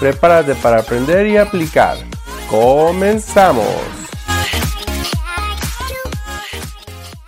Prepárate para aprender y aplicar. ¡Comenzamos!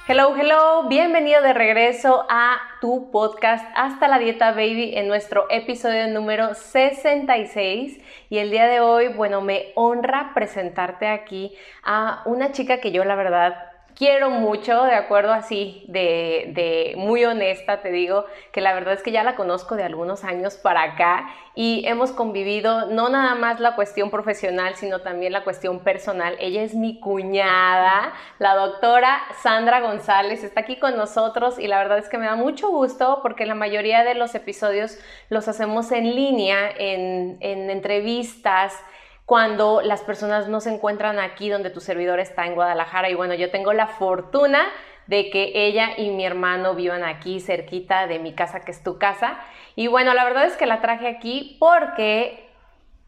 Hello, hello, bienvenido de regreso a tu podcast Hasta la Dieta Baby en nuestro episodio número 66 y el día de hoy, bueno, me honra presentarte aquí a una chica que yo la verdad quiero mucho, de acuerdo así, de, de, muy honesta, te digo, que la verdad es que ya la conozco de algunos años para acá y hemos convivido no nada más la cuestión profesional, sino también la cuestión personal. Ella es mi cuñada, la doctora Sandra González, está aquí con nosotros y la verdad es que me da mucho gusto porque la mayoría de los episodios los hacemos en línea, en, en entrevistas cuando las personas no se encuentran aquí donde tu servidor está en Guadalajara. Y bueno, yo tengo la fortuna de que ella y mi hermano vivan aquí cerquita de mi casa, que es tu casa. Y bueno, la verdad es que la traje aquí porque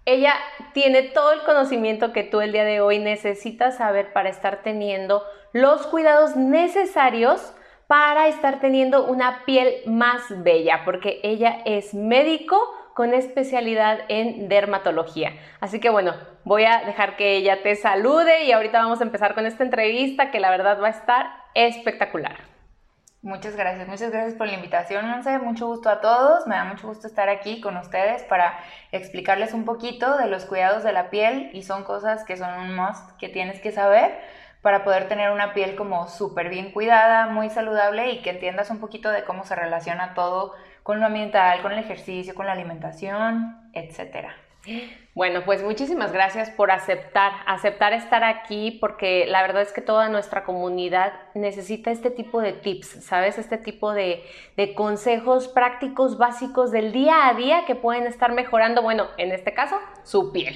ella tiene todo el conocimiento que tú el día de hoy necesitas saber para estar teniendo los cuidados necesarios para estar teniendo una piel más bella, porque ella es médico con especialidad en dermatología. Así que bueno, voy a dejar que ella te salude y ahorita vamos a empezar con esta entrevista que la verdad va a estar espectacular. Muchas gracias, muchas gracias por la invitación, Monse. Mucho gusto a todos. Me da mucho gusto estar aquí con ustedes para explicarles un poquito de los cuidados de la piel y son cosas que son un must que tienes que saber para poder tener una piel como súper bien cuidada, muy saludable y que entiendas un poquito de cómo se relaciona todo con lo ambiental, con el ejercicio, con la alimentación, etcétera. Bueno, pues muchísimas gracias por aceptar, aceptar estar aquí, porque la verdad es que toda nuestra comunidad necesita este tipo de tips, ¿sabes? Este tipo de, de, consejos prácticos básicos del día a día que pueden estar mejorando, bueno, en este caso, su piel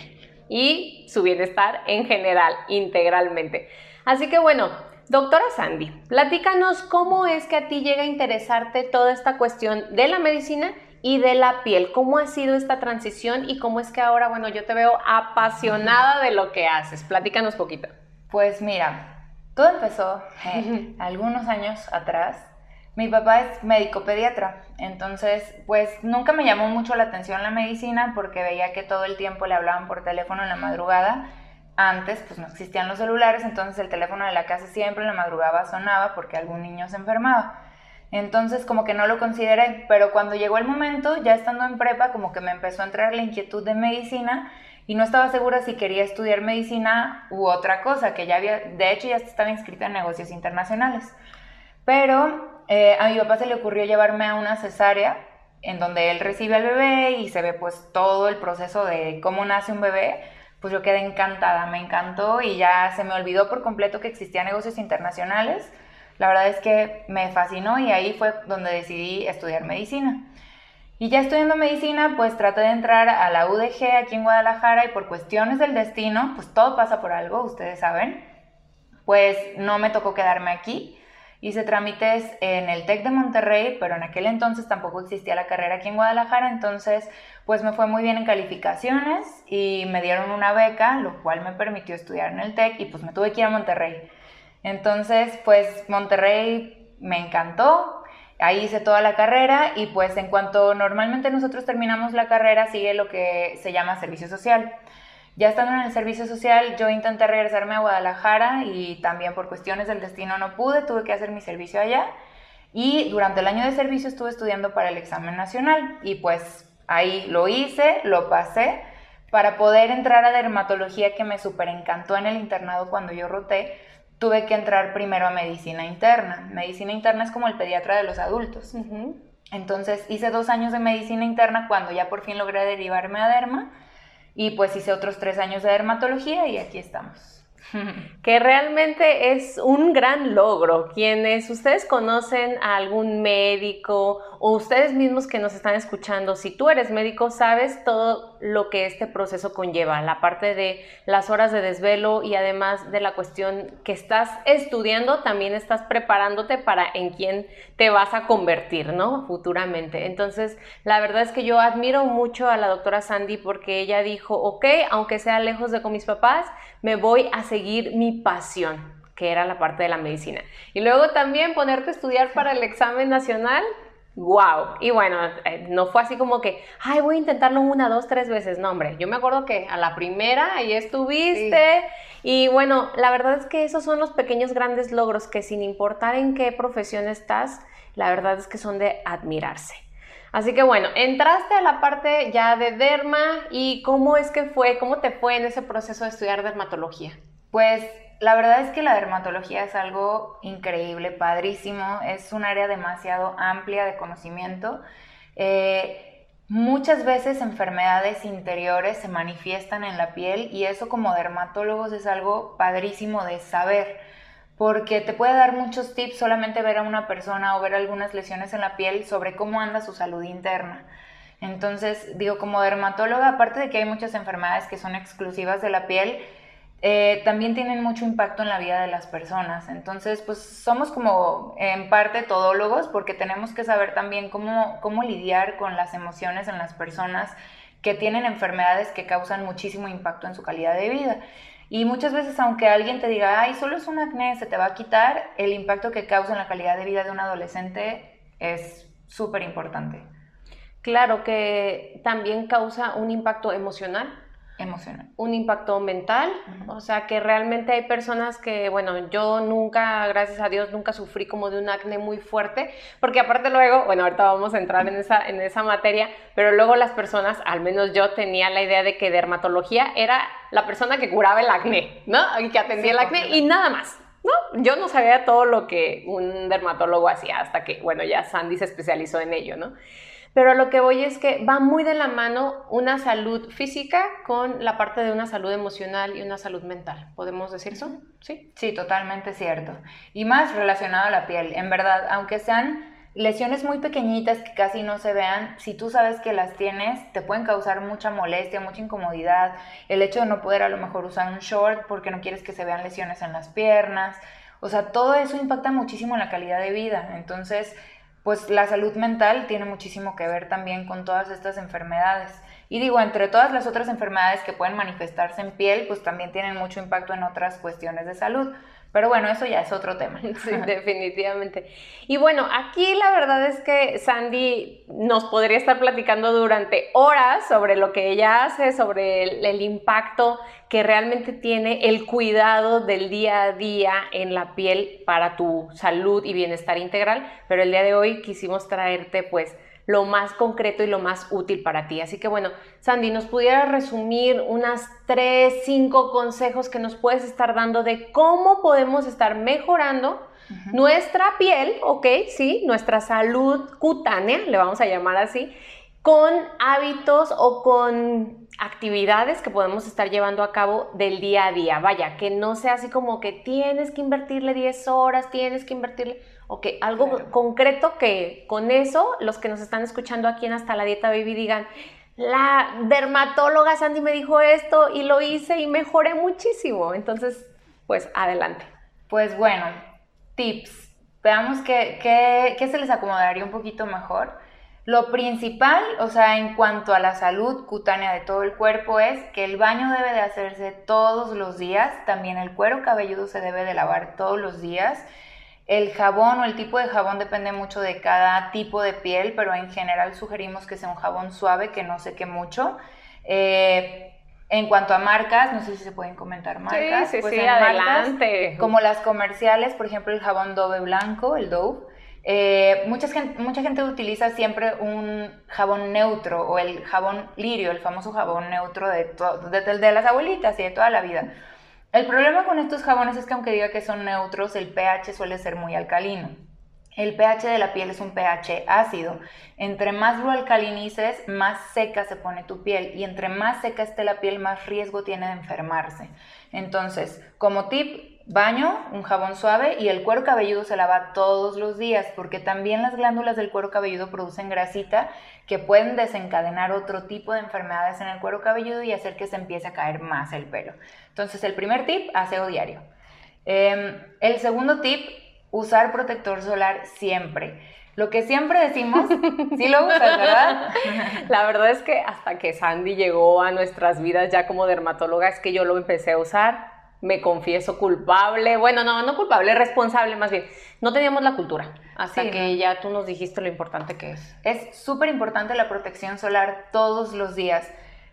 y su bienestar en general, integralmente. Así que bueno, Doctora Sandy, platícanos cómo es que a ti llega a interesarte toda esta cuestión de la medicina y de la piel. ¿Cómo ha sido esta transición y cómo es que ahora, bueno, yo te veo apasionada de lo que haces? Platícanos poquito. Pues mira, todo empezó eh, algunos años atrás. Mi papá es médico pediatra, entonces pues nunca me llamó mucho la atención la medicina porque veía que todo el tiempo le hablaban por teléfono en la madrugada antes pues no existían los celulares, entonces el teléfono de la casa siempre en la madrugada sonaba porque algún niño se enfermaba. Entonces como que no lo consideré, pero cuando llegó el momento, ya estando en prepa, como que me empezó a entrar la inquietud de medicina y no estaba segura si quería estudiar medicina u otra cosa, que ya había, de hecho ya estaba inscrita en negocios internacionales. Pero eh, a mi papá se le ocurrió llevarme a una cesárea en donde él recibe al bebé y se ve pues todo el proceso de cómo nace un bebé pues yo quedé encantada, me encantó y ya se me olvidó por completo que existían negocios internacionales. La verdad es que me fascinó y ahí fue donde decidí estudiar medicina. Y ya estudiando medicina, pues traté de entrar a la UDG aquí en Guadalajara y por cuestiones del destino, pues todo pasa por algo, ustedes saben, pues no me tocó quedarme aquí. Hice trámites en el TEC de Monterrey, pero en aquel entonces tampoco existía la carrera aquí en Guadalajara, entonces pues me fue muy bien en calificaciones y me dieron una beca, lo cual me permitió estudiar en el TEC y pues me tuve que ir a Monterrey. Entonces, pues Monterrey me encantó, ahí hice toda la carrera y pues en cuanto normalmente nosotros terminamos la carrera sigue lo que se llama servicio social. Ya estando en el servicio social, yo intenté regresarme a Guadalajara y también por cuestiones del destino no pude, tuve que hacer mi servicio allá. Y durante el año de servicio estuve estudiando para el examen nacional y pues ahí lo hice, lo pasé para poder entrar a dermatología que me súper encantó en el internado cuando yo roté. Tuve que entrar primero a medicina interna. Medicina interna es como el pediatra de los adultos. Entonces hice dos años de medicina interna cuando ya por fin logré derivarme a derma y pues hice otros tres años de dermatología y aquí estamos. que realmente es un gran logro. Quienes ustedes conocen a algún médico o ustedes mismos que nos están escuchando, si tú eres médico, sabes todo lo que este proceso conlleva, la parte de las horas de desvelo y además de la cuestión que estás estudiando, también estás preparándote para en quién te vas a convertir, ¿no? Futuramente. Entonces, la verdad es que yo admiro mucho a la doctora Sandy porque ella dijo, ok, aunque sea lejos de con mis papás, me voy a seguir mi pasión que era la parte de la medicina. Y luego también ponerte a estudiar para el examen nacional, wow. Y bueno, eh, no fue así como que, ay, voy a intentarlo una, dos, tres veces. No, hombre, yo me acuerdo que a la primera ahí estuviste. Y bueno, la verdad es que esos son los pequeños grandes logros que sin importar en qué profesión estás, la verdad es que son de admirarse. Así que bueno, entraste a la parte ya de derma y cómo es que fue, cómo te fue en ese proceso de estudiar dermatología. Pues la verdad es que la dermatología es algo increíble, padrísimo, es un área demasiado amplia de conocimiento. Eh, muchas veces enfermedades interiores se manifiestan en la piel y eso como dermatólogos es algo padrísimo de saber porque te puede dar muchos tips solamente ver a una persona o ver algunas lesiones en la piel sobre cómo anda su salud interna. Entonces, digo, como dermatóloga, aparte de que hay muchas enfermedades que son exclusivas de la piel, eh, también tienen mucho impacto en la vida de las personas. Entonces, pues somos como en parte todólogos porque tenemos que saber también cómo, cómo lidiar con las emociones en las personas que tienen enfermedades que causan muchísimo impacto en su calidad de vida. Y muchas veces, aunque alguien te diga, ay, solo es un acné, se te va a quitar, el impacto que causa en la calidad de vida de un adolescente es súper importante. Claro que también causa un impacto emocional emocional. Un impacto mental, o sea que realmente hay personas que, bueno, yo nunca, gracias a Dios, nunca sufrí como de un acné muy fuerte, porque aparte luego, bueno, ahorita vamos a entrar en esa, en esa materia, pero luego las personas, al menos yo tenía la idea de que dermatología era la persona que curaba el acné, ¿no? Y que atendía el acné y nada más. No, yo no sabía todo lo que un dermatólogo hacía hasta que, bueno, ya Sandy se especializó en ello, ¿no? Pero lo que voy es que va muy de la mano una salud física con la parte de una salud emocional y una salud mental. ¿Podemos decir eso? Sí. Sí, totalmente cierto. Y más relacionado a la piel. En verdad, aunque sean lesiones muy pequeñitas que casi no se vean, si tú sabes que las tienes, te pueden causar mucha molestia, mucha incomodidad. El hecho de no poder a lo mejor usar un short porque no quieres que se vean lesiones en las piernas. O sea, todo eso impacta muchísimo en la calidad de vida. Entonces, pues la salud mental tiene muchísimo que ver también con todas estas enfermedades. Y digo, entre todas las otras enfermedades que pueden manifestarse en piel, pues también tienen mucho impacto en otras cuestiones de salud. Pero bueno, eso ya es otro tema. Sí, definitivamente. Y bueno, aquí la verdad es que Sandy nos podría estar platicando durante horas sobre lo que ella hace, sobre el, impacto que realmente tiene el cuidado del día a día en la piel para tu salud y bienestar integral. Pero el día de hoy quisimos traerte pues lo más concreto y lo más útil para ti. Así que bueno, Sandy, ¿nos pudieras resumir unas tres, cinco consejos que nos puedes estar dando de cómo podemos estar mejorando nuestra piel, ok, sí, nuestra salud cutánea, le vamos a llamar así, con hábitos o con actividades que podemos estar llevando a cabo del día a día. Vaya, que no sea así como que tienes que invertirle 10 horas, tienes que invertirle Ok, algo concreto que con eso los que nos están escuchando aquí en Hasta la Dieta Baby digan, la dermatóloga Sandy me dijo esto y lo hice y mejoré muchísimo. Entonces, pues adelante. Pues bueno, tips. Veamos qué, qué, qué se les acomodaría un poquito mejor. Lo principal, o sea, en cuanto a la salud cutánea de todo el cuerpo es que el baño debe de hacerse todos los días, también el cuero cabelludo se debe de lavar todos los días el jabón o el tipo de jabón depende mucho de cada tipo de piel, pero en general sugerimos que sea un jabón suave, que no seque mucho. Eh, en cuanto a marcas, no sé si se pueden comentar marcas. Sí, sí, pues sí, adelante. como las comerciales, por ejemplo, el jabón Dove blanco, el Dove. Eh, mucha, gente, mucha gente utiliza siempre un jabón neutro o el jabón lirio, el famoso jabón neutro de, de, de las abuelitas y de toda la vida. El problema con estos jabones es que aunque diga que son neutros, el pH suele ser muy alcalino. El pH de la piel es un pH ácido. Entre más lo alcalinices, más seca se pone tu piel y entre más seca esté la piel, más riesgo tiene de enfermarse. Entonces, como tip, baño, un jabón suave y el cuero cabelludo se lava todos los días porque también las glándulas del cuero cabelludo producen grasita que pueden desencadenar otro tipo de enfermedades en el cuero cabelludo y hacer que se empiece a caer más el pelo. Entonces, el primer tip, aseo diario. Em, el segundo tip, usar protector solar siempre. Lo que siempre decimos, sí lo usas, ¿verdad? La verdad es que hasta que Sandy llegó a nuestras vidas ya como dermatóloga es que yo lo empecé a usar. Me confieso culpable, bueno, no, no culpable, responsable más bien. No teníamos la cultura hasta que ya tú nos dijiste lo importante que es. Es súper importante la protección solar todos los días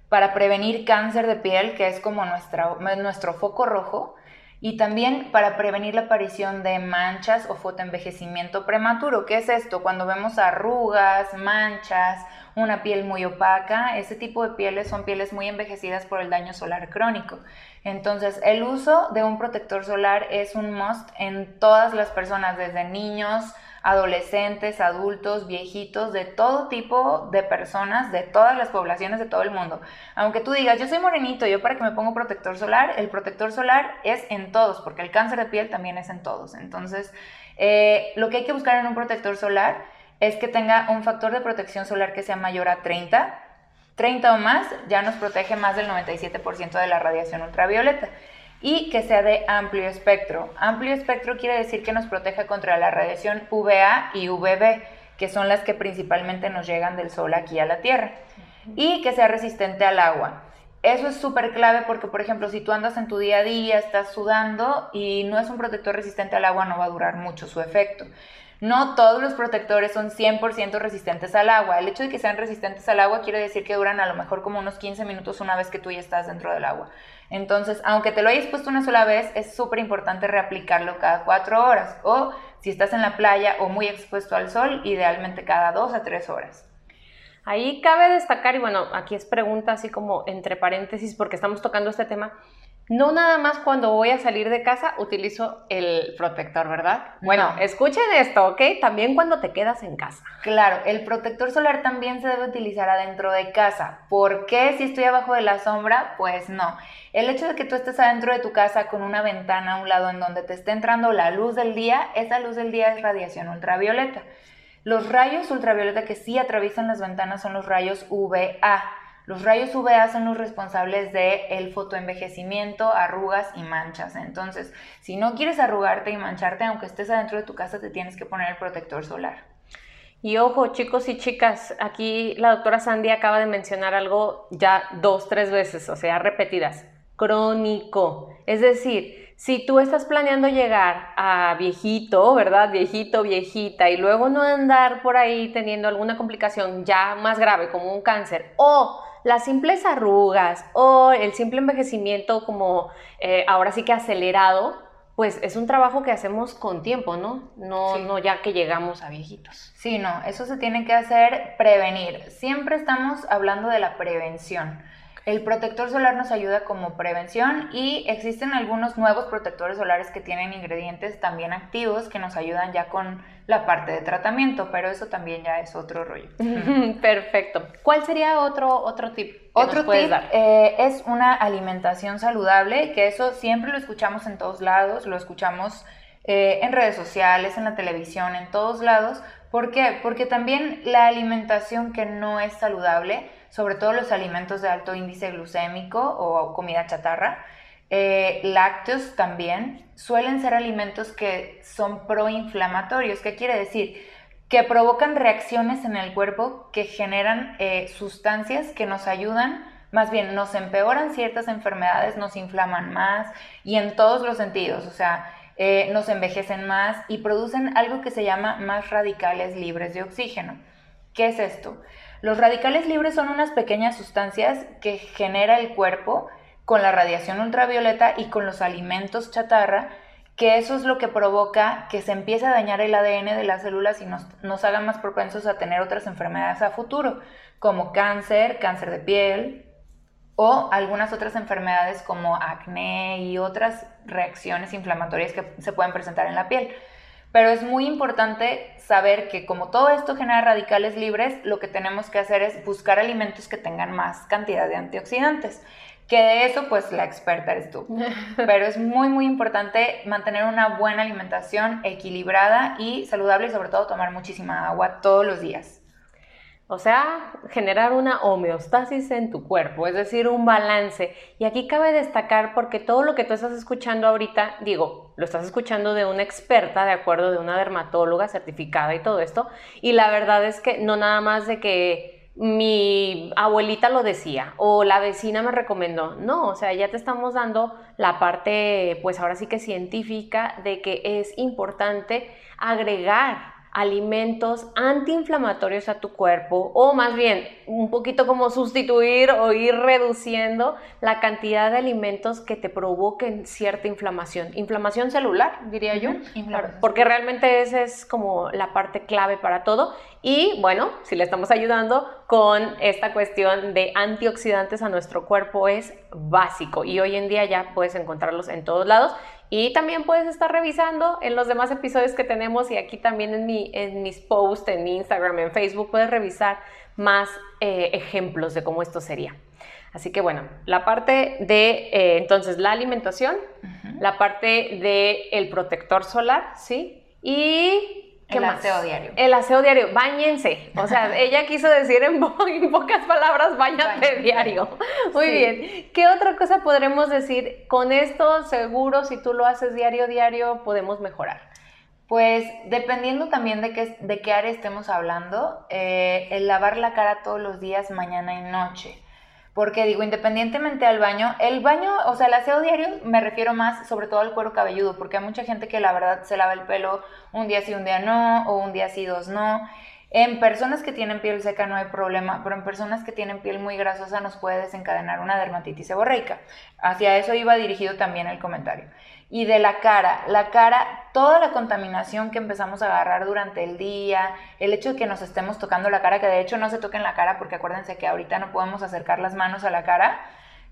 para prevenir cáncer de piel, que es como nuestra, nuestro foco rojo y también para prevenir la aparición de manchas o fotoenvejecimiento prematuro. ¿Qué es esto? Cuando vemos arrugas, manchas, una piel muy opaca, ese tipo de pieles son pieles muy envejecidas por el daño solar crónico. Entonces, el uso de un protector solar es un must en todas las personas, desde niños, adolescentes, adultos, viejitos, de todo tipo de personas, de todas las poblaciones de todo el mundo. Aunque tú digas, yo soy morenito, yo para que me ponga protector solar, el protector solar es en todos, porque el cáncer de piel también es en todos. Entonces, eh, lo que hay que buscar en un protector solar es que tenga un factor de protección solar que sea mayor a 30. 30 o más ya nos protege más del 97% de la radiación ultravioleta y que sea de amplio espectro. Amplio espectro quiere decir que nos proteja contra la radiación UVA y UVB, que son las que principalmente nos llegan del sol aquí a la Tierra, y que sea resistente al agua. Eso es súper clave porque, por ejemplo, si tú andas en tu día a día, estás sudando y no es un protector resistente al agua, no va a durar mucho su efecto. No todos los protectores son 100% resistentes al agua. El hecho de que sean resistentes al agua quiere decir que duran a lo mejor como unos 15 minutos una vez que tú ya estás dentro del agua. Entonces, aunque te lo hayas puesto una sola vez, es súper importante reaplicarlo cada cuatro horas. O si estás en la playa o muy expuesto al sol, idealmente cada dos a tres horas. Ahí cabe destacar, y bueno, aquí es pregunta así como entre paréntesis porque estamos tocando este tema, no nada más cuando voy a salir de casa utilizo el protector, ¿verdad? Bueno, escuchen esto, ¿ok? También cuando te quedas en casa. Claro, el protector solar también se debe utilizar adentro de casa. ¿Por qué si estoy abajo de la sombra? Pues no. El hecho de que tú estés adentro de tu casa con una ventana a un lado en donde te esté entrando la luz del día, esa luz del día es radiación ultravioleta. Los rayos ultravioleta que sí atraviesan las ventanas son los rayos UVA. Los rayos UVA son los responsables del el fotoenvejecimiento, arrugas y manchas. Entonces, si no quieres arrugarte y mancharte, aunque estés adentro de tu casa, te tienes que poner el protector solar. Y ojo, chicos y chicas, aquí la doctora Sandy acaba de mencionar algo ya dos, tres veces, o sea, repetidas. Crónico. Es decir, si tú estás planeando llegar a viejito, ¿verdad? Viejito, viejita, y luego no andar por ahí teniendo alguna complicación ya más grave como un cáncer, o las simples arrugas o el simple envejecimiento como eh, ahora sí que acelerado, pues es un trabajo que hacemos con tiempo, ¿no? No, no ya que llegamos a viejitos. Sí, no, eso se tiene que hacer prevenir. Siempre estamos hablando de la prevención. El protector solar nos ayuda como prevención y existen algunos nuevos protectores solares que tienen ingredientes también activos que nos ayudan ya con la parte de tratamiento, pero eso también ya es otro rollo. Perfecto. ¿Cuál sería otro, otro tip? otro tip eh, es una alimentación saludable, que eso siempre lo escuchamos en todos lados, lo escuchamos eh, en redes sociales, en la televisión, en todos lados. ¿Por qué? Porque también la alimentación que no es saludable, sobre todo los alimentos de alto índice glucémico o comida chatarra, eh, lácteos también, suelen ser alimentos que son proinflamatorios. ¿Qué quiere decir? Que provocan reacciones en el cuerpo que generan eh, sustancias que nos ayudan, más bien nos empeoran ciertas enfermedades, nos inflaman más y en todos los sentidos, o sea, eh, nos envejecen más y producen algo que se llama más radicales libres de oxígeno. ¿Qué es esto? Los radicales libres son unas pequeñas sustancias que genera el cuerpo con la radiación ultravioleta y con los alimentos chatarra, que eso es lo que provoca que se empiece a dañar el ADN de las células y nos, nos haga más propensos a tener otras enfermedades a futuro, como cáncer, cáncer de piel o algunas otras enfermedades como acné y otras reacciones inflamatorias que se pueden presentar en la piel. Pero es muy importante saber que como todo esto genera radicales libres, lo que tenemos que hacer es buscar alimentos que tengan más cantidad de antioxidantes. Que de eso, pues la experta eres tú. Pero es muy, muy importante mantener una buena alimentación equilibrada y saludable y sobre todo tomar muchísima agua todos los días. O sea, generar una homeostasis en tu cuerpo, es decir, un balance. Y aquí cabe destacar porque todo lo que tú estás escuchando ahorita, digo, lo estás escuchando de una experta, de acuerdo, de una dermatóloga certificada y todo esto. Y la verdad es que no nada más de que mi abuelita lo decía o la vecina me recomendó. No, o sea, ya te estamos dando la parte, pues ahora sí que científica, de que es importante agregar alimentos antiinflamatorios a tu cuerpo o más bien un poquito como sustituir o ir reduciendo la cantidad de alimentos que te provoquen cierta inflamación. Inflamación celular, diría yo, porque realmente esa es como la parte clave para todo. Y bueno, si le estamos ayudando con esta cuestión de antioxidantes a nuestro cuerpo es básico y hoy en día ya puedes encontrarlos en todos lados y también puedes estar revisando en los demás episodios que tenemos y aquí también en, mi, en mis posts, en Instagram, en Facebook, puedes revisar más eh, ejemplos de cómo esto sería. Así que bueno, la parte de eh, entonces la alimentación, la parte de el protector solar, ¿sí? Y ¿Qué el aseo diario. El aseo diario, bañense. O sea, ella quiso decir en, pocas palabras, bañate diario. Muy bien. ¿Qué otra cosa podremos decir? Con esto, seguro, si tú lo haces diario, diario, podemos mejorar. Pues dependiendo también de qué, de qué área estemos hablando, eh, el lavar la cara todos los días, mañana y noche. Porque digo, independientemente al baño, el baño, o sea, el aseo diario me refiero más sobre todo al cuero cabelludo, porque hay mucha gente que la verdad se lava el pelo un día sí, un día no, o un día sí, dos no. En personas que tienen piel seca no hay problema, pero en personas que tienen piel muy grasosa nos puede desencadenar una dermatitis seborreica. Hacia eso iba dirigido también el comentario. Y de la cara, la cara, toda la contaminación que empezamos a agarrar durante el día, el hecho de que nos estemos tocando la cara, que de hecho no se toquen la cara porque acuérdense que ahorita no podemos acercar las manos a la cara,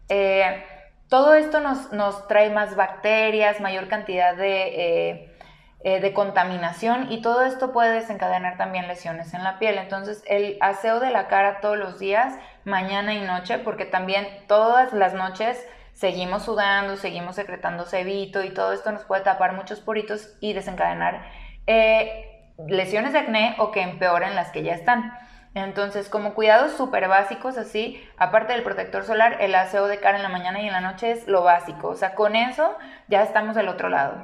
eh, todo esto nos, nos, trae más bacterias, mayor cantidad de... Eh, eh, de contaminación y todo esto puede desencadenar también lesiones en la piel. Entonces el aseo de la cara todos los días, mañana y noche, porque también todas las noches seguimos sudando, seguimos secretando sebito y todo esto nos puede tapar muchos poritos y desencadenar eh, lesiones de acné o que empeoren las que ya están. Entonces, como cuidados súper básicos, así, aparte del protector solar, el aseo de cara en la mañana y en la noche es lo básico. O sea, con eso ya estamos del otro lado.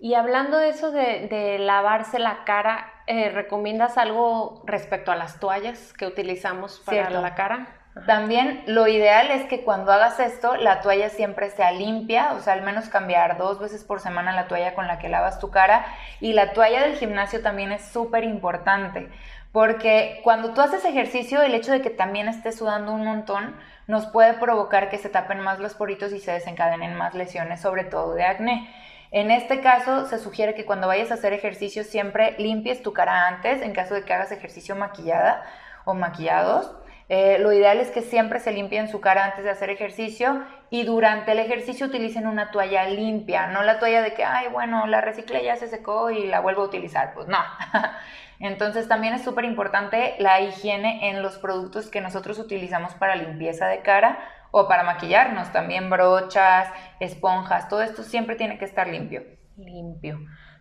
Y hablando de eso de, lavarse la cara, eh, ¿recomiendas algo respecto a las toallas que utilizamos para la cara? También lo ideal es que cuando hagas esto, la toalla siempre sea limpia, o sea, al menos cambiar dos veces por semana la toalla con la que lavas tu cara. Y la toalla del gimnasio también es súper importante, porque cuando tú haces ejercicio, el hecho de que también estés sudando un montón nos puede provocar que se tapen más los poritos y se desencadenen más lesiones, sobre todo de acné. En este caso, se sugiere que cuando vayas a hacer ejercicio siempre limpies tu cara antes, en caso de que hagas ejercicio maquillada o maquillados. Eh, lo ideal es que siempre se limpien su cara antes de hacer ejercicio y durante el ejercicio utilicen una toalla limpia, no la toalla de que, ay, bueno, la reciclé, ya se secó y la vuelvo a utilizar. Pues no. Entonces también es súper importante la higiene en los productos que nosotros utilizamos para limpieza de cara o para maquillarnos, también brochas, esponjas, todo esto siempre tiene que estar limpio. Limpio.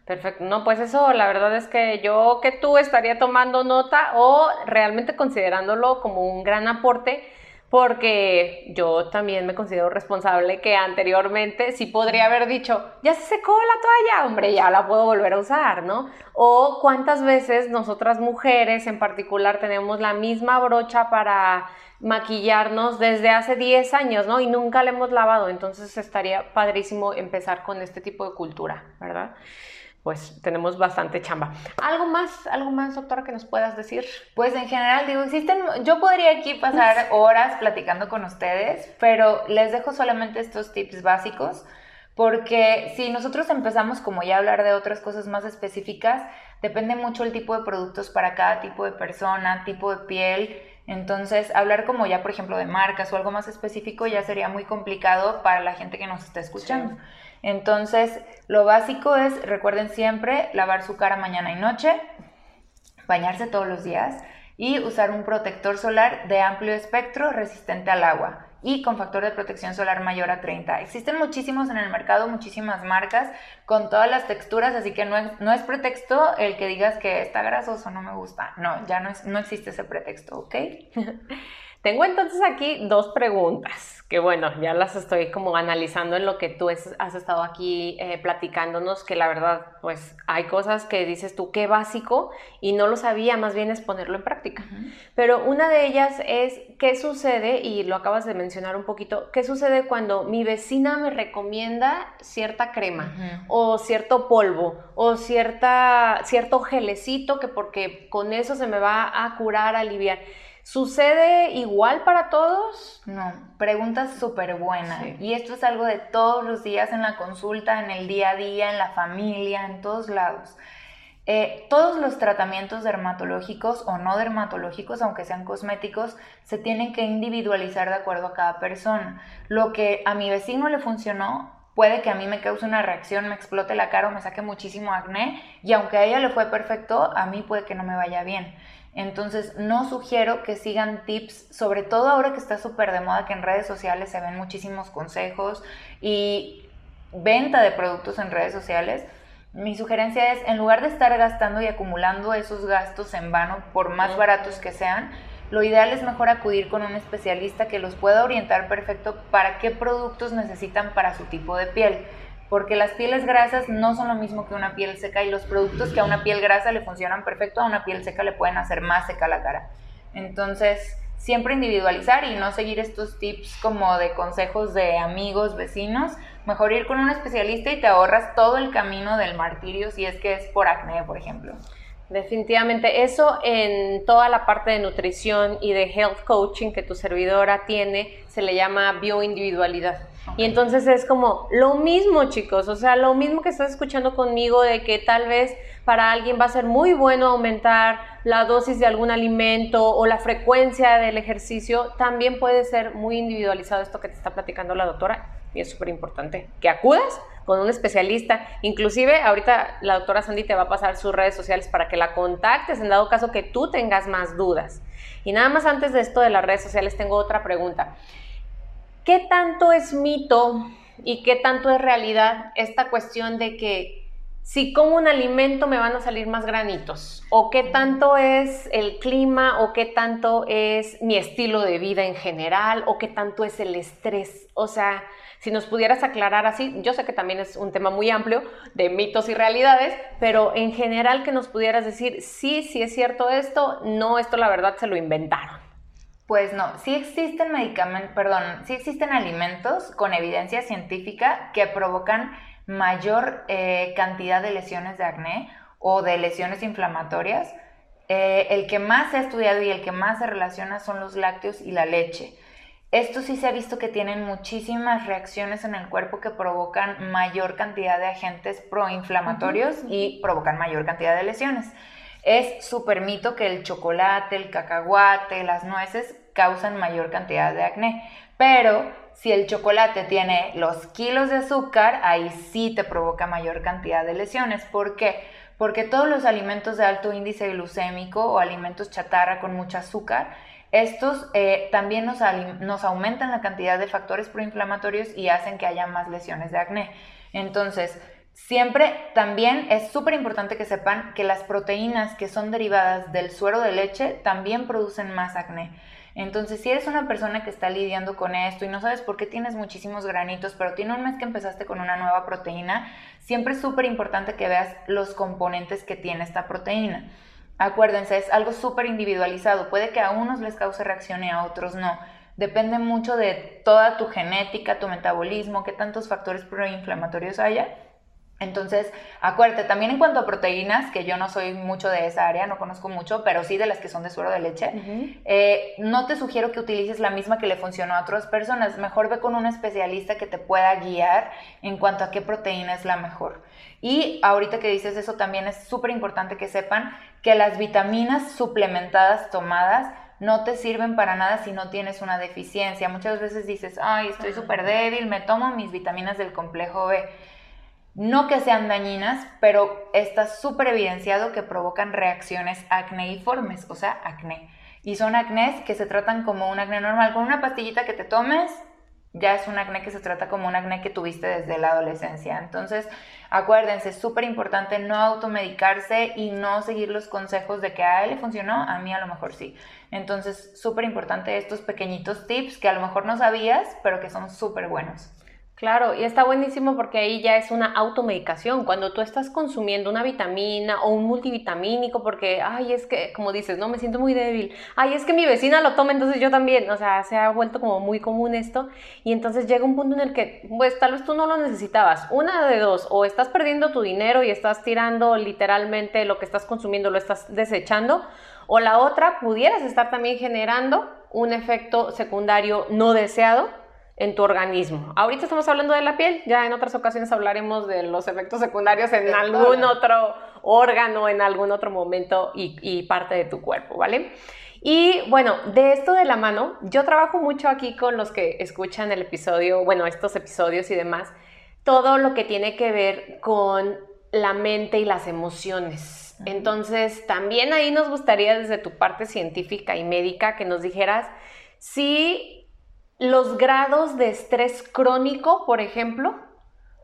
Perfecto. No, pues eso la verdad es que yo que tú estaría tomando nota o realmente considerándolo como un gran aporte porque yo también me considero responsable que anteriormente sí podría haber dicho, ya se secó la toalla, hombre, ya la puedo volver a usar, ¿no? O cuántas veces nosotras mujeres en particular tenemos la misma brocha para maquillarnos desde hace 10 años, ¿no? Y nunca la hemos lavado, entonces estaría padrísimo empezar con este tipo de cultura, ¿verdad? Pues tenemos bastante chamba. ¿Algo más, algo más, doctora, que nos puedas decir? Pues en general, digo, existen, yo podría aquí pasar horas platicando con ustedes, pero les dejo solamente estos tips básicos, porque si nosotros empezamos como ya a hablar de otras cosas más específicas, depende mucho el tipo de productos para cada tipo de persona, tipo de piel, entonces, hablar como ya, por ejemplo, de marcas o algo más específico ya sería muy complicado para la gente que nos está escuchando. Entonces, lo básico es, recuerden siempre, lavar su cara mañana y noche, bañarse todos los días y usar un protector solar de amplio espectro resistente al agua y con factor de protección solar mayor a 30. Existen muchísimos en el mercado, muchísimas marcas con todas las texturas, así que no es, no es pretexto el que digas que está grasoso, no me gusta. No, ya no, es, no existe ese pretexto, ¿ok? Tengo entonces aquí dos preguntas, que bueno, ya las estoy como analizando en lo que tú has estado aquí eh, platicándonos, que la verdad, pues hay cosas que dices tú, qué básico, y no lo sabía, más bien es ponerlo en práctica. Pero una de ellas es, ¿qué sucede? Y lo acabas de mencionar un poquito, ¿qué sucede cuando mi vecina me recomienda cierta crema o cierto polvo o cierta, cierto gelecito que porque con eso se me va a curar, aliviar? ¿Sucede igual para todos? No, pregunta súper buena. Y esto es algo de todos los días en la consulta, en el día a día, en la familia, en todos lados. Eh, todos los tratamientos dermatológicos o no dermatológicos, aunque sean cosméticos, se tienen que individualizar de acuerdo a cada persona. Lo que a mi vecino le funcionó, puede que a mí me cause una reacción, me explote la cara o me saque muchísimo acné, y aunque a ella le fue perfecto, a mí puede que no me vaya bien. Entonces, no sugiero que sigan tips, sobre todo ahora que está súper de moda, que en redes sociales se ven muchísimos consejos y venta de productos en redes sociales. Mi sugerencia es, en lugar de estar gastando y acumulando esos gastos en vano, por más baratos que sean, lo ideal es mejor acudir con un especialista que los pueda orientar perfecto para qué productos necesitan para su tipo de piel porque las pieles grasas no son lo mismo que una piel seca y los productos que a una piel grasa le funcionan perfecto, a una piel seca le pueden hacer más seca la cara. Entonces, siempre individualizar y no seguir estos tips como de consejos de amigos, vecinos, mejor ir con un especialista y te ahorras todo el camino del martirio si es que es por acné, por ejemplo. Definitivamente, eso en toda la parte de nutrición y de health coaching que tu servidora tiene, se le llama bioindividualidad. Y entonces es como lo mismo, chicos, o sea, lo mismo que estás escuchando conmigo de que tal vez para alguien va a ser muy bueno aumentar la dosis de algún alimento o la frecuencia del ejercicio, también puede ser muy individualizado esto que te está platicando la doctora y es súper importante que acudas con un especialista. Inclusive ahorita la doctora Sandy te va a pasar sus redes sociales para que la contactes en dado caso que tú tengas más dudas. Y nada más antes de esto de las redes sociales tengo otra pregunta. ¿Qué tanto es mito y qué tanto es realidad esta cuestión de que si como un alimento me van a salir más granitos, o qué tanto es el clima, o qué tanto es mi estilo de vida en general, o qué tanto es el estrés. O sea, si nos pudieras aclarar así, yo sé que también es un tema muy amplio de mitos y realidades, pero en general que nos pudieras decir, sí, sí es cierto esto, no, esto la verdad se lo inventaron. Pues no, sí existen medicamentos, perdón, sí existen alimentos con evidencia científica que provocan mayor eh, cantidad de lesiones de acné o de lesiones inflamatorias. Eh, el que más se ha estudiado y el que más se relaciona son los lácteos y la leche. Esto sí se ha visto que tienen muchísimas reacciones en el cuerpo que provocan mayor cantidad de agentes proinflamatorios y provocan mayor cantidad de lesiones. Es súper mito que el chocolate, el cacahuate, las nueces causan mayor cantidad de acné, pero si el chocolate tiene los kilos de azúcar, ahí sí te provoca mayor cantidad de lesiones. ¿Por qué? Porque todos los alimentos de alto índice glucémico o alimentos chatarra con mucho azúcar, estos eh, también nos, nos aumentan la cantidad de factores proinflamatorios y hacen que haya más lesiones de acné. Entonces, Siempre también es súper importante que sepan que las proteínas que son derivadas del suero de leche también producen más acné. Entonces, si eres una persona que está lidiando con esto y no sabes por qué tienes muchísimos granitos, pero tiene un mes que empezaste con una nueva proteína, siempre es súper importante que veas los componentes que tiene esta proteína. Acuérdense, es algo súper individualizado. Puede que a unos les cause reacción y a otros no. Depende mucho de toda tu genética, tu metabolismo, qué tantos factores proinflamatorios haya entonces, acuérdate, también en cuanto a proteínas, que yo no soy mucho de esa área, no conozco mucho, pero sí de las que son de suero de leche, eh, no te sugiero que utilices la misma que le funcionó a otras personas. Mejor ve con un especialista que te pueda guiar en cuanto a qué proteína es la mejor. Y ahorita que dices eso, también es súper importante que sepan que las vitaminas suplementadas tomadas no te sirven para nada si no tienes una deficiencia. Muchas veces dices, ay, estoy súper débil, me tomo mis vitaminas del complejo B. No que sean dañinas, pero está súper evidenciado que provocan reacciones acneiformes, o sea, acné. Y son acnés que se tratan como un acné normal. Con una pastillita que te tomes, ya es un acné que se trata como un acné que tuviste desde la adolescencia. Entonces, acuérdense, es súper importante no automedicarse y no seguir los consejos de que a él le funcionó, a mí a lo mejor sí. Entonces, súper importante estos pequeñitos tips que a lo mejor no sabías, pero que son súper buenos. Claro, y está buenísimo porque ahí ya es una automedicación. Cuando tú estás consumiendo una vitamina o un multivitamínico, porque, ay, es que, como dices, no, me siento muy débil. Ay, es que mi vecina lo toma, entonces yo también. O sea, se ha vuelto como muy común esto. Y entonces llega un punto en el que, pues, tal vez tú no lo necesitabas. Una de dos, o estás perdiendo tu dinero y estás tirando literalmente lo que estás consumiendo, lo estás desechando. O la otra, pudieras estar también generando un efecto secundario no deseado en tu organismo. Ahorita estamos hablando de la piel, ya en otras ocasiones hablaremos de los efectos secundarios en algún otro órgano, en algún otro momento y, parte de tu cuerpo, ¿vale? Y bueno, de esto de la mano, yo trabajo mucho aquí con los que escuchan el episodio, bueno, estos episodios y demás, todo lo que tiene que ver con la mente y las emociones. Entonces, también ahí nos gustaría desde tu parte científica y médica que nos dijeras si los grados de estrés crónico, por ejemplo,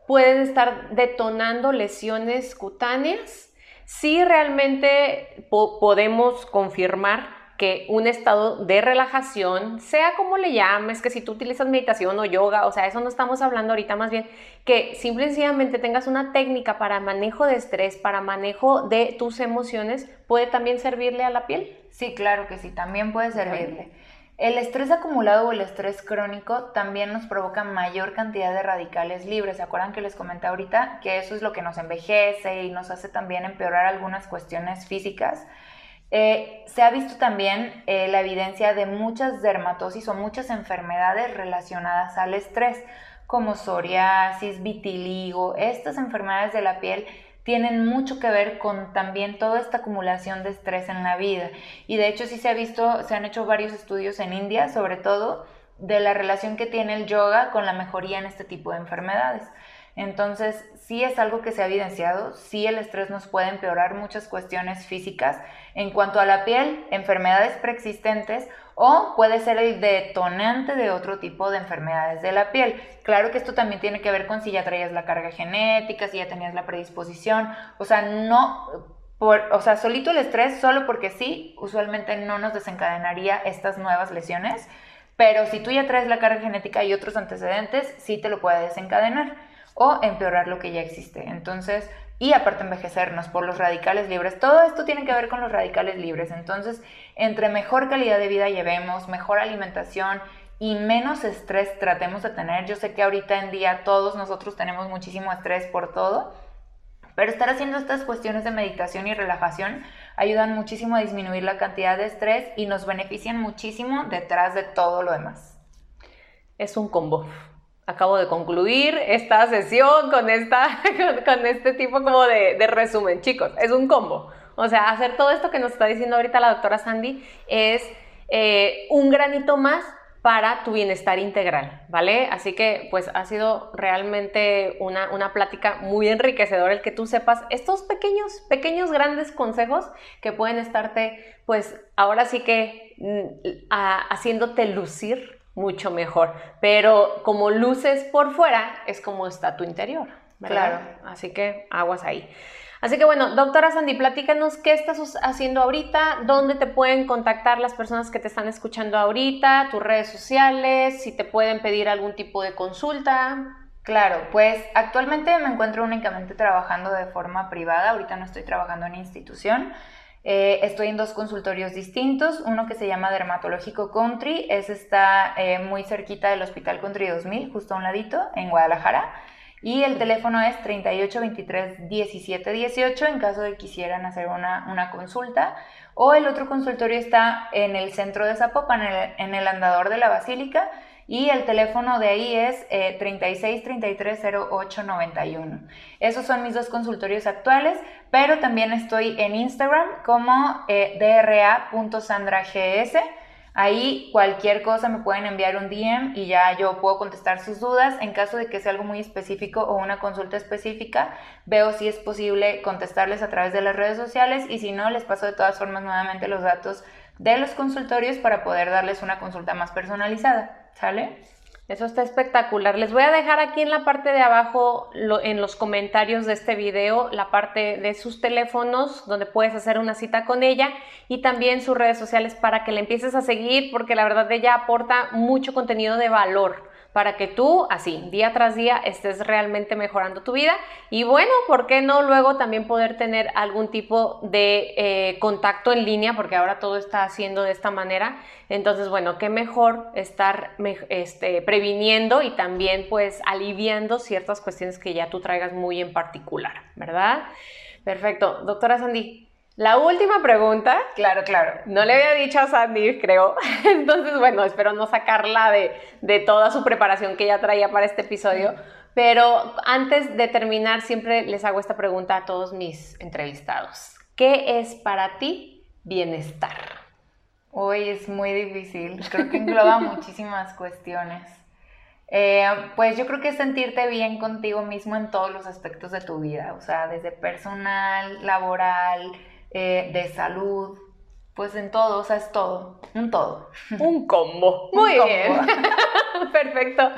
pueden estar detonando lesiones cutáneas. Si realmente podemos confirmar que un estado de relajación, sea como le llames, que si tú utilizas meditación o yoga, o sea, eso no estamos hablando ahorita, más bien que simple y sencillamente tengas una técnica para manejo de estrés, para manejo de tus emociones, puede también servirle a la piel. Sí, claro que sí, también puede servirle. El estrés acumulado o el estrés crónico también nos provoca mayor cantidad de radicales libres. ¿Se acuerdan que les comenté ahorita que eso es lo que nos envejece y nos hace también empeorar algunas cuestiones físicas? Eh, se ha visto también eh, la evidencia de muchas dermatosis o muchas enfermedades relacionadas al estrés, como psoriasis, vitiligo, estas enfermedades de la piel tienen mucho que ver con también toda esta acumulación de estrés en la vida. Y de hecho sí se ha visto, se han hecho varios estudios en India, sobre todo, de la relación que tiene el yoga con la mejoría en este tipo de enfermedades. Entonces, sí es algo que se ha evidenciado, sí el estrés nos puede empeorar muchas cuestiones físicas en cuanto a la piel, enfermedades preexistentes o puede ser el detonante de otro tipo de enfermedades de la piel. Claro que esto también tiene que ver con si ya traías la carga genética, si ya tenías la predisposición, o sea, no, por, o sea, solito el estrés, solo porque sí, usualmente no nos desencadenaría estas nuevas lesiones, pero si tú ya traes la carga genética y otros antecedentes, sí te lo puede desencadenar o empeorar lo que ya existe. Entonces, y aparte envejecernos por los radicales libres. Todo esto tiene que ver con los radicales libres. Entonces, entre mejor calidad de vida llevemos, mejor alimentación y menos estrés tratemos de tener. Yo sé que ahorita en día todos nosotros tenemos muchísimo estrés por todo, pero estar haciendo estas cuestiones de meditación y relajación ayudan muchísimo a disminuir la cantidad de estrés y nos benefician muchísimo detrás de todo lo demás. Es un combo acabo de concluir esta sesión con, esta, con, este tipo como de, resumen. Chicos, es un combo. O sea, hacer todo esto que nos está diciendo ahorita la doctora Sandy es eh, un granito más para tu bienestar integral, ¿vale? Así que pues ha sido realmente una, una, plática muy enriquecedora el que tú sepas estos pequeños, pequeños, grandes consejos que pueden estarte pues ahora sí que mm, haciéndote lucir mucho mejor. Pero como luces por fuera, es como está tu interior. Claro. Así que aguas ahí. Así que bueno, doctora Sandy, platícanos qué estás haciendo ahorita, dónde te pueden contactar las personas que te están escuchando ahorita, tus redes sociales, si te pueden pedir algún tipo de consulta. Claro, pues actualmente me encuentro únicamente trabajando de forma privada, ahorita no estoy trabajando en institución. Eh, estoy en dos consultorios distintos, uno que se llama Dermatológico Country, ese está eh, muy cerquita del Hospital Country 2000, justo a un ladito, en Guadalajara. Y el teléfono es 38 23 17 18 en caso de que quisieran hacer una, una consulta. O el otro consultorio está en el centro de Zapopan, en en el andador de la Basílica y el teléfono de ahí es eh, 36 33 08 91. Esos son mis dos consultorios actuales, pero también estoy en Instagram como eh, dra.sandrags. Ahí cualquier cosa me pueden enviar un DM y ya yo puedo contestar sus dudas. En caso de que sea algo muy específico o una consulta específica, veo si es posible contestarles a través de las redes sociales y si no, les paso de todas formas nuevamente los datos de los consultorios para poder darles una consulta más personalizada. ¿Sale? Eso está espectacular. Les voy a dejar aquí en la parte de abajo, en los comentarios de este video, la parte de sus teléfonos, donde puedes hacer una cita con ella y también sus redes sociales para que la empieces a seguir, porque la verdad ella aporta mucho contenido de valor para que tú así, día tras día, estés realmente mejorando tu vida. Y bueno, ¿por qué no luego también poder tener algún tipo de eh, contacto en línea? Porque ahora todo está haciendo de esta manera. Entonces, bueno, qué mejor estar este, previniendo y también pues aliviando ciertas cuestiones que ya tú traigas muy en particular, ¿verdad? Perfecto. Doctora Sandy, la última pregunta. Claro, claro. No le había dicho a Sandy, creo. Entonces, bueno, espero no sacarla de, de toda su preparación que ella traía para este episodio. Pero antes de terminar, siempre les hago esta pregunta a todos mis entrevistados. ¿Qué es para ti bienestar? Hoy es muy difícil. Creo que engloba muchísimas cuestiones. Eh, pues yo creo que es sentirte bien contigo mismo en todos los aspectos de tu vida, o sea, desde personal, laboral, eh, de salud, pues en todo, o sea, es todo, un todo. Un combo. Muy bien. Perfecto.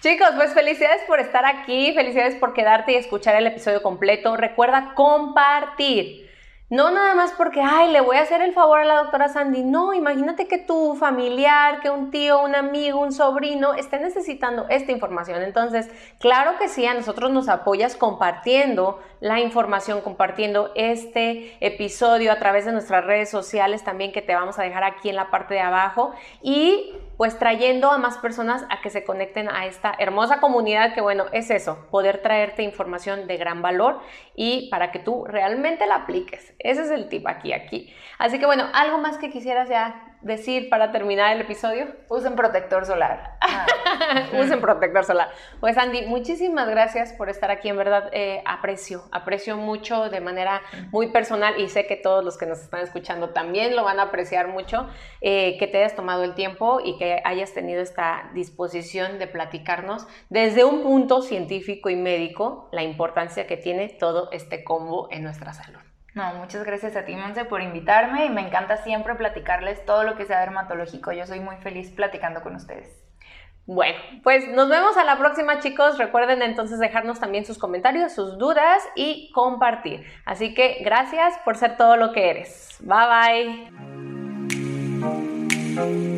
Chicos, pues felicidades por estar aquí, felicidades por quedarte y escuchar el episodio completo. Recuerda compartir. No nada más porque, ay, le voy a hacer el favor a la doctora Sandy. No, imagínate que tu familiar, que un tío, un amigo, un sobrino esté necesitando esta información. Entonces, claro que sí, a nosotros nos apoyas compartiendo la información, compartiendo este episodio a través de nuestras redes sociales también que te vamos a dejar aquí en la parte de abajo. Y pues trayendo a más personas a que se conecten a esta hermosa comunidad que bueno, es eso, poder traerte información de gran valor y para que tú realmente la apliques. Ese es el tip aquí, aquí. Así que bueno, algo más que quisieras ya decir para terminar el episodio? Usen protector solar. Ah. Usen protector solar. Pues Andy, muchísimas gracias por estar aquí. En verdad, eh, aprecio, aprecio mucho de manera muy personal y sé que todos los que nos están escuchando también lo van a apreciar mucho, eh, que te hayas tomado el tiempo y que hayas tenido esta disposición de platicarnos desde un punto científico y médico la importancia que tiene todo este combo en nuestra salud. No, muchas gracias a ti, Monse, por invitarme y me encanta siempre platicarles todo lo que sea dermatológico. Yo soy muy feliz platicando con ustedes. Bueno, pues nos vemos a la próxima, chicos. Recuerden entonces dejarnos también sus comentarios, sus dudas y compartir. Así que gracias por ser todo lo que eres. Bye bye.